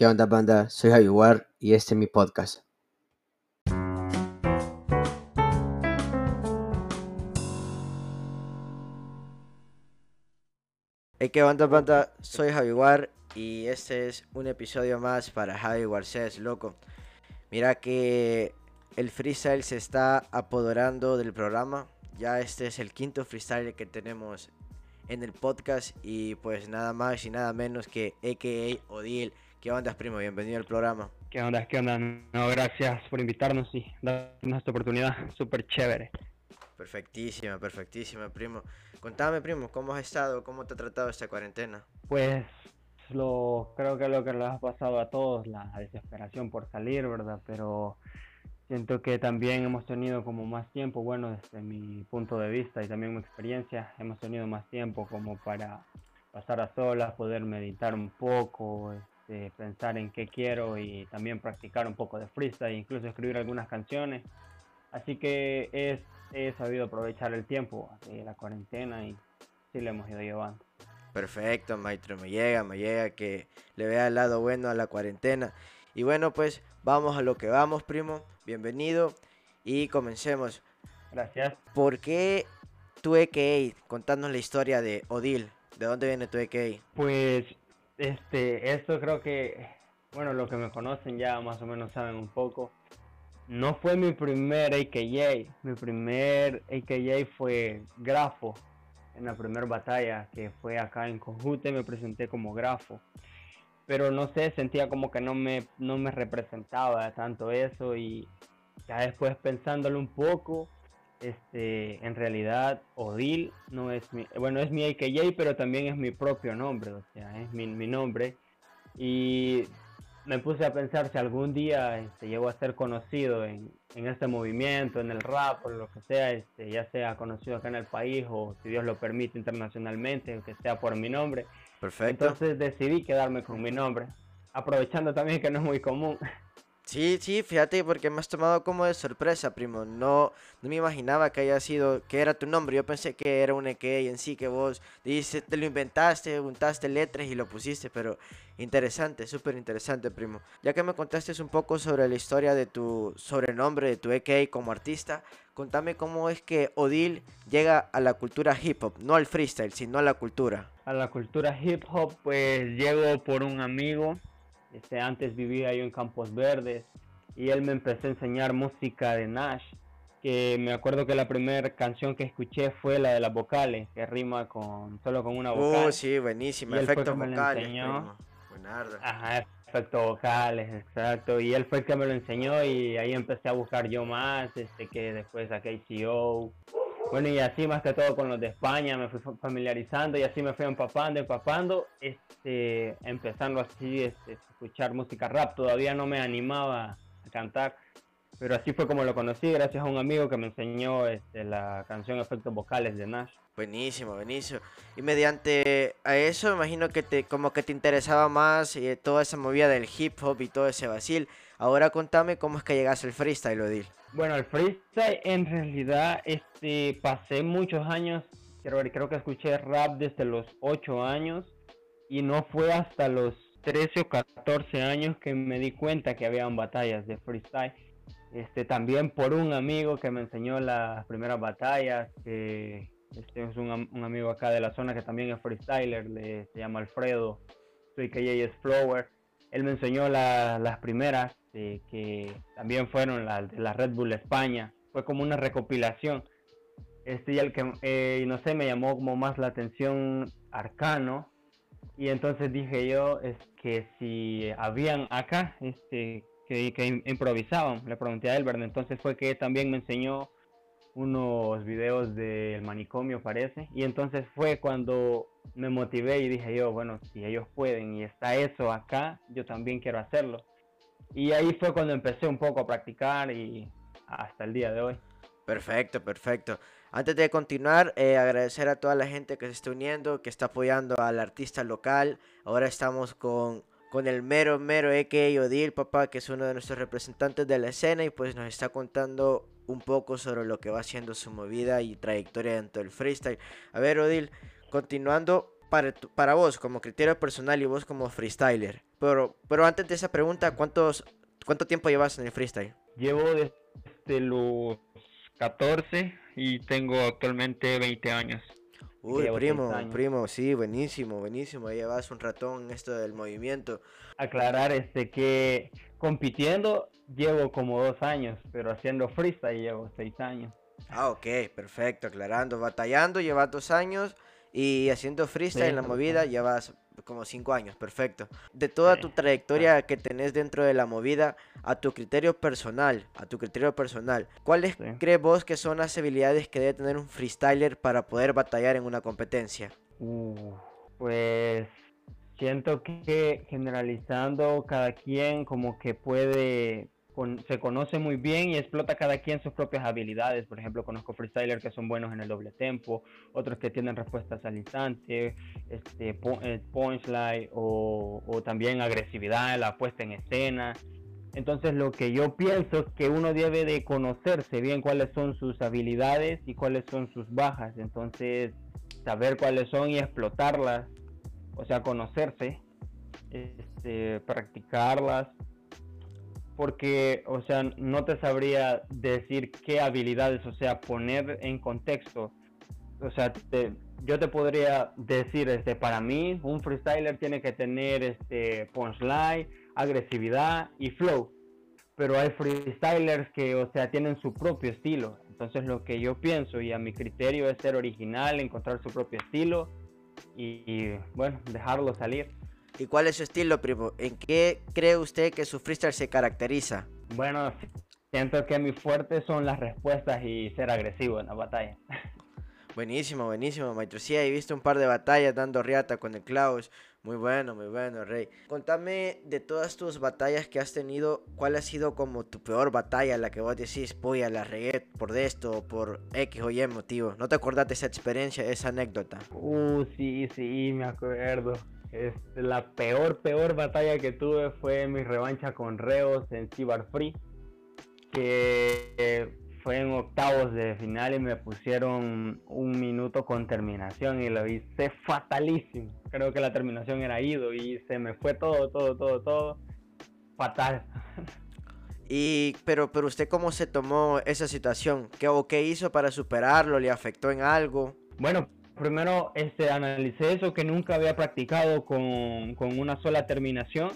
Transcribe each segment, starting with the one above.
¿Qué onda banda? Soy Javier y este es mi podcast. Hey, ¿qué onda banda? Soy Javier y este es un episodio más para Javi Garcés, loco. Mira que el freestyle se está apoderando del programa. Ya este es el quinto freestyle que tenemos en el podcast y pues nada más y nada menos que AKA Odil. ¿Qué onda, primo? Bienvenido al programa. ¿Qué onda? ¿Qué onda? No, gracias por invitarnos y darnos esta oportunidad. Súper chévere. Perfectísima, perfectísima, primo. Contame, primo, ¿cómo has estado? ¿Cómo te ha tratado esta cuarentena? Pues lo creo que lo que le ha pasado a todos, la desesperación por salir, ¿verdad? Pero Siento que también hemos tenido como más tiempo, bueno, desde mi punto de vista y también mi experiencia, hemos tenido más tiempo como para pasar a solas, poder meditar un poco, este, pensar en qué quiero y también practicar un poco de freestyle, incluso escribir algunas canciones. Así que es, he sabido aprovechar el tiempo de la cuarentena y sí le hemos ido llevando. Perfecto, maestro, me llega, me llega que le vea el lado bueno a la cuarentena. Y bueno, pues vamos a lo que vamos, primo. Bienvenido y comencemos. Gracias. ¿Por qué tu EKA? Contanos la historia de Odil. ¿De dónde viene tu EKA? Pues, este, esto creo que, bueno, los que me conocen ya más o menos saben un poco. No fue mi primer AKA. Mi primer AKA fue Grafo. En la primera batalla que fue acá en Cojute me presenté como Grafo pero no sé, sentía como que no me, no me representaba tanto eso y ya después pensándolo un poco, este, en realidad Odil no es mi, bueno, es mi AKJ, pero también es mi propio nombre, o sea, es mi, mi nombre. Y me puse a pensar si algún día este, llego a ser conocido en, en, este movimiento, en el rap o lo que sea, este, ya sea conocido acá en el país o si Dios lo permite internacionalmente, aunque sea por mi nombre. Perfecto. Entonces decidí quedarme con mi nombre, aprovechando también que no es muy común. Sí, sí, fíjate, porque me has tomado como de sorpresa, primo. No, no me imaginaba que haya sido, que era tu nombre. Yo pensé que era un EK en sí, que vos dices, te lo inventaste, juntaste letras y lo pusiste, pero interesante, súper interesante, primo. Ya que me contaste un poco sobre la historia de tu sobrenombre, de tu EK como artista, contame cómo es que Odil llega a la cultura hip hop, no al freestyle, sino a la cultura. A la cultura hip hop, pues llego por un amigo este, antes vivía yo en Campos Verdes y él me empezó a enseñar música de Nash. Que me acuerdo que la primera canción que escuché fue la de las vocales, que rima con solo con una vocal. Oh, sí, buenísima. Efectos vocales. Ajá, efectos vocales, exacto. Y él fue el que me lo enseñó y ahí empecé a buscar yo más, este que después saqué KCO, bueno, y así más que todo con los de España me fui familiarizando y así me fui empapando, empapando, este, empezando así este, escuchar música rap. Todavía no me animaba a cantar, pero así fue como lo conocí, gracias a un amigo que me enseñó este, la canción Efectos Vocales de Nash. Buenísimo, buenísimo. Y mediante a eso, imagino que te, como que te interesaba más eh, toda esa movida del hip hop y todo ese vacil. Ahora contame cómo es que llegaste al freestyle, Odil. Bueno, el freestyle en realidad este, pasé muchos años, creo, que escuché rap desde los 8 años y no fue hasta los 13 o 14 años que me di cuenta que habían batallas de freestyle. Este, también por un amigo que me enseñó las primeras batallas, que este es un, un, amigo acá de la zona que también es freestyler, le, se llama Alfredo, soy es Flower. Él me enseñó las primeras este, que también fueron las de la Red Bull España. Fue como una recopilación. Este, y el que, eh, no sé, me llamó como más la atención Arcano. Y entonces dije yo, es que si habían acá, este, que, improvisaban, le pregunté a Elbert, entonces fue que también me enseñó unos videos del manicomio parece y entonces fue cuando me motivé y dije yo bueno si ellos pueden y está eso acá yo también quiero hacerlo y ahí fue cuando empecé un poco a practicar y hasta el día de hoy. Perfecto, perfecto. Antes de continuar, eh, agradecer a toda la gente que se está uniendo, que está apoyando al artista local. Ahora estamos con, con el mero, mero EK Odil, papá, que es uno de nuestros representantes de la escena y pues nos está contando un poco sobre lo que va haciendo su movida y trayectoria dentro del freestyle. A ver, Odil, continuando, para, para vos como criterio personal y vos como freestyler. Pero, pero antes de esa pregunta, ¿cuántos, ¿cuánto tiempo llevas en el freestyle? Llevo desde los 14 y tengo actualmente 20 años. Uy, primo, primo, sí, buenísimo, buenísimo. Llevas un ratón en esto del movimiento. Aclarar este que compitiendo llevo como dos años, pero haciendo freestyle llevo seis años. Ah, ok, perfecto, aclarando. Batallando llevas dos años y haciendo freestyle en la movida llevas como cinco años, perfecto. De toda tu trayectoria que tenés dentro de la movida, a tu criterio personal, a tu criterio personal, ¿cuáles crees vos que son las habilidades que debe tener un freestyler para poder batallar en una competencia? Uh, pues siento que generalizando cada quien como que puede se conoce muy bien y explota cada quien sus propias habilidades. Por ejemplo, conozco freestylers que son buenos en el doble tempo, otros que tienen respuestas al instante, este, eh, punchline o, o también agresividad, la puesta en escena. Entonces lo que yo pienso es que uno debe de conocerse bien cuáles son sus habilidades y cuáles son sus bajas. Entonces saber cuáles son y explotarlas, o sea, conocerse, este, practicarlas porque, o sea, no te sabría decir qué habilidades, o sea, poner en contexto. O sea, yo te podría decir, este, para mí, un freestyler tiene que tener este punchline, agresividad y flow. Pero hay freestylers que, o sea, tienen su propio estilo. Entonces, lo que yo pienso y a mi criterio es ser original, encontrar su propio estilo y bueno, dejarlo salir. ¿Y cuál es su estilo, primo? ¿En qué cree usted que su freestyle se caracteriza? Bueno, siento que mi fuerte son las respuestas y ser agresivo en la batalla. Buenísimo, buenísimo, maestro. Sí, he visto un par de batallas dando riata con el Klaus. Muy bueno, muy bueno, Rey. Contame de todas tus batallas que has tenido, ¿cuál ha sido como tu peor batalla, la que vos decís, polla, la regué por esto o por X o Y motivo? ¿No te acordás de esa experiencia, esa anécdota? Uh, sí, sí, me acuerdo. Este, la peor, peor batalla que tuve fue mi revancha con Reos en Cibar Free, que fue en octavos de final y me pusieron un minuto con terminación y lo hice fatalísimo. Creo que la terminación era ido y se me fue todo, todo, todo, todo fatal. Y, pero, pero usted cómo se tomó esa situación? ¿Qué, o qué hizo para superarlo? ¿Le afectó en algo? Bueno, primero este, analicé eso que nunca había practicado con, una sola terminación.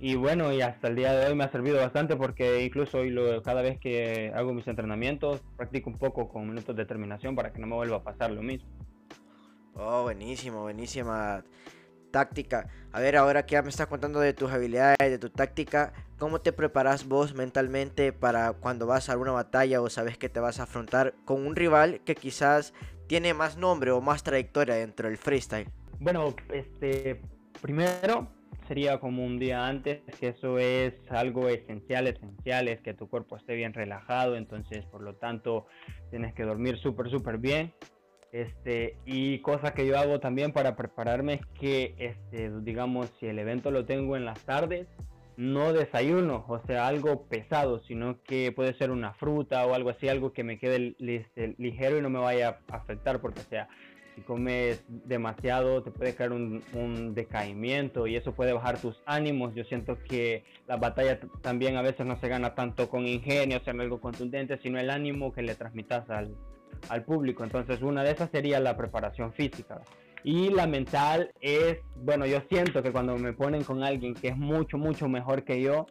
Y bueno, y hasta el día de hoy me ha servido bastante porque incluso hoy cada vez que hago mis entrenamientos practico un poco con minutos de terminación para que no me vuelva a pasar lo mismo. Oh, buenísimo, buenísima táctica. A ver, ahora que ya me estás contando de tus habilidades, de tu táctica, ¿cómo te preparas vos mentalmente para cuando vas a una batalla o sabes que te vas a afrontar con un rival que quizás tiene más nombre o más trayectoria dentro del freestyle? Bueno, este, primero sería como un día antes, que eso es algo esencial, esencial, es que tu cuerpo esté bien relajado, entonces por lo tanto tienes que dormir súper, súper bien. Este, y cosa que yo hago también para prepararme es que, este, digamos, si el evento lo tengo en las tardes, no desayuno, o sea, algo pesado, sino que puede ser una fruta o algo así, algo que me quede este, ligero y no me vaya a afectar, porque, sea, si comes demasiado te puede caer un, un, decaimiento y eso puede bajar tus ánimos. Yo siento que la batalla también a veces no se gana tanto con ingenio, o algo contundente, sino el ánimo que le transmitas al, al público. Entonces, una de esas sería la preparación física. Y la mental es, bueno, yo siento que cuando me ponen con alguien que es mucho, mucho mejor que yo,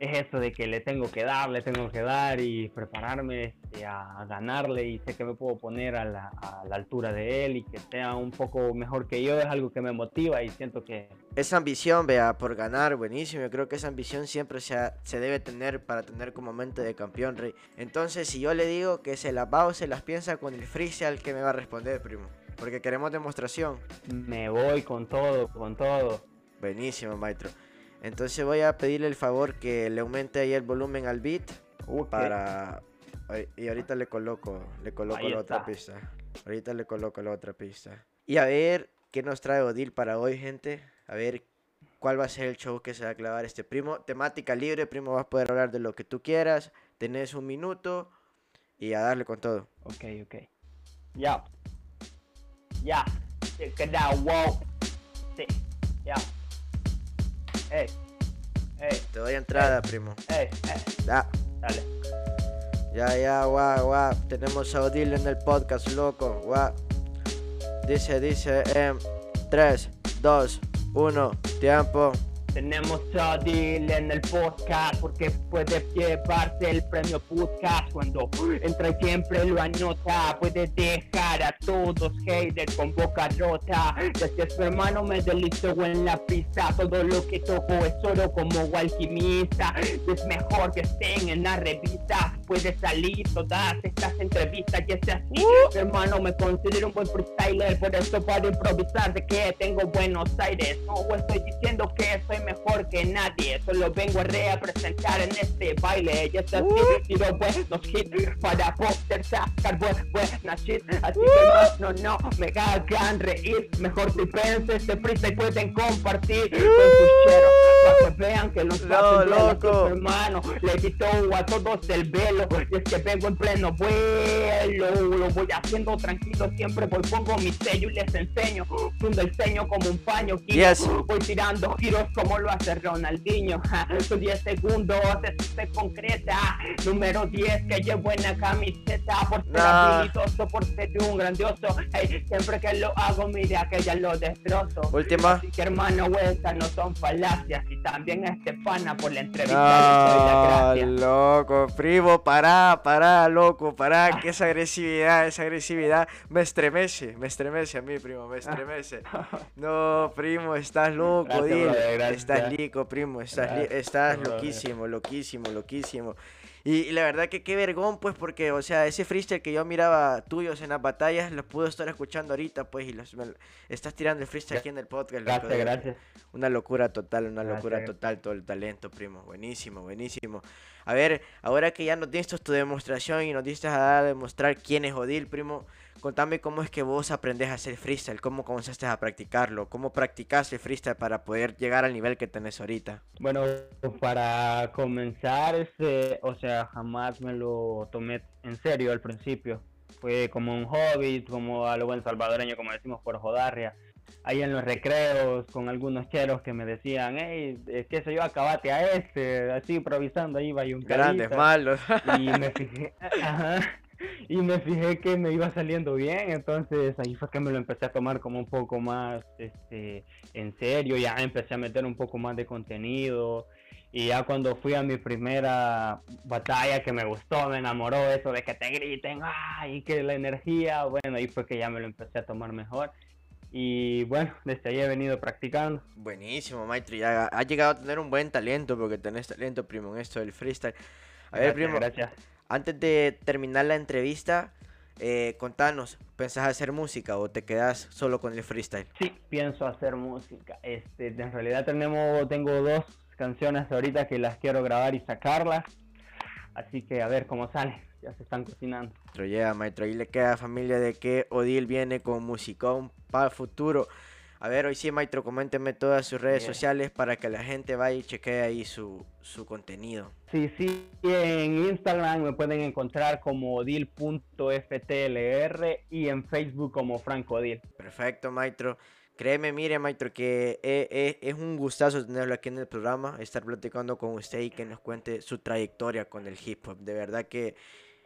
es eso de que le tengo que dar, le tengo que dar y prepararme este, a ganarle y sé que me puedo poner a la, a la, altura de él y que sea un poco mejor que yo, es algo que me motiva y siento que... Esa ambición, vea, por ganar, buenísimo, yo creo que esa ambición siempre se, se debe tener para tener como mente de campeón, Rey. Entonces, si yo le digo que se las va o se las piensa con el freestyle, ¿qué me va a responder, primo? Porque queremos demostración. Me voy con todo, con todo. Buenísimo, maestro. Entonces voy a pedirle el favor que le aumente ahí el volumen al beat para y ahorita le coloco, le coloco la otra pista. Ahorita le coloco la otra pista. Y a ver qué nos trae Odil para hoy, gente. A ver cuál va a ser el show que se va a clavar este primo. Temática libre, primo, vas a poder hablar de lo que tú quieras. Tenés un minuto y a darle con todo. Ok, ok. Ya. Ya. check it out, wow. Sí, ya. Ey, ey, Te doy entrada, primo. ey, ey, Ya, dale. ya, ya, guau, guau. Tenemos a Odile en el podcast, loco, guau. Dice, dice, en 3, 2, 1, tiempo. Tenemos a Odil en el podcast porque puede llevarse el premio podcast cuando entra y siempre lo anota. Puede dejar a todos haters con boca rota. Gracias su hermano me delito en la pista. Todo lo que toco es oro como alquimista. Es mejor que estén en la revista. Puede salir todas estas entrevistas y es así. Mi hermano me considero un buen freestyler. Por eso puedo improvisar de que tengo Buenos Aires. No estoy diciendo que soy mejor que nadie. Solo vengo a representar en este baile. Y es así. Tiro buenos hits para poder sacar buen- buena shit. Así que no, no, no me hagan reír. Mejor si penses este freestyle pueden compartir con sus cheros. Para que vean que los No, loco. hermano le quitó a todos el velo. Y es que vengo en pleno vuelo. Lo voy haciendo tranquilo siempre. Voy pongo mi sello y les enseño. Fundo el ceño como un paño. Yes. voy tirando giros como lo hace Ronaldinho. Ja, son 10 segundos. Se concreta. Número 10 que llevo en la camiseta. Por ser Nah. habilidoso por ser un grandioso. Hey, siempre que lo hago mira que ya lo destrozo. Última. Así que hermano, estas no son falacias y también este pana por la entrevista No, gracia. loco, primo, pará, pará, loco, pará, que esa agresividad, esa agresividad me estremece, me estremece a mí, primo, me estremece. No, primo, estás loco, Gracias, dile, brother, estás lico, primo, estás, li- Gracias, estás brother. loquísimo, loquísimo, loquísimo. Y, y la verdad que qué vergón, pues, porque, o sea, ese freestyle que yo miraba tuyos en las batallas, los puedo estar escuchando ahorita, pues, y los, me- estás tirando el freestyle aquí en el podcast. loco, Gracias, de- gracias. una locura total, una Gracias, locura total, todo el talento, primo. Buenísimo, buenísimo. A ver, ahora que ya nos diste tu demostración y nos diste a demostrar quién es Odil, primo, contame cómo es que vos aprendés a hacer freestyle, cómo comenzaste a practicarlo, cómo practicaste freestyle para poder llegar al nivel que tenés ahorita. Bueno, para comenzar, este, o sea, jamás me lo tomé en serio al principio. Fue como un hobby, como a lo buen salvadoreño, como decimos por jodarria. Ahí en los recreos, con algunos cheros que me decían, hey, eh, qué sé yo, acabate a este, así improvisando, ahí iba y un Grandes, malos. y me fijé, ajá, y me fijé que me iba saliendo bien, entonces ahí fue que me lo empecé a tomar como un poco más este, en serio, ya empecé a meter un poco más de contenido. Y ya cuando fui a mi primera batalla que me gustó, me enamoró eso de que te griten, ay, que la energía, bueno, ahí fue que ya me lo empecé a tomar mejor. Y bueno, desde ahí he venido practicando. Buenísimo, Maestro. Ya has llegado a tener un buen talento, porque tenés talento, primo, en esto del freestyle. A ver, Gracias, primo, Gracias. Antes de terminar la entrevista, eh, contanos, ¿pensás hacer música o te quedas solo con el freestyle? Sí, pienso hacer música. Este, en realidad tenemos, tengo dos canciones ahorita que las quiero grabar y sacarlas. Así que a ver cómo sale. Ya se están cocinando. Maestro, yeah, maestro, ahí le queda familia de que Odil viene con musicón para el futuro. A ver, hoy sí, maestro, coménteme todas sus redes Bien. sociales para que la gente vaya y chequee ahí su, su contenido. Sí, sí, en Instagram me pueden encontrar como odil.ftlr y en Facebook como Franco Odil. Perfecto, maestro. Créeme, mire, maestro, que e- e- es un gustazo tenerlo aquí en el programa, estar platicando con usted y que nos cuente su trayectoria con el hip hop. De verdad que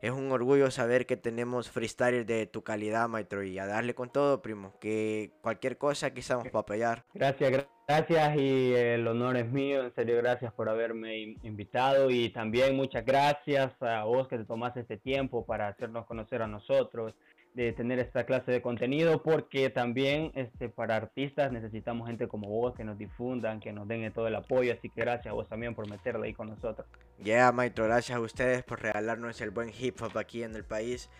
es un orgullo saber que tenemos freestylers de tu calidad, maestro, y a darle con todo, primo. Que cualquier cosa aquí estamos para apoyar. Gracias, gra- gracias y el honor es mío. En serio, gracias por haberme in- invitado y también muchas gracias a vos que te tomaste este tiempo para hacernos conocer a nosotros, de tener esta clase de contenido, porque también este, para artistas necesitamos gente como vos que nos difundan, que nos den todo el apoyo. Así que gracias a vos también por meterla ahí con nosotros. Ya, maestro, gracias a ustedes por regalarnos el buen hip hop aquí en el país.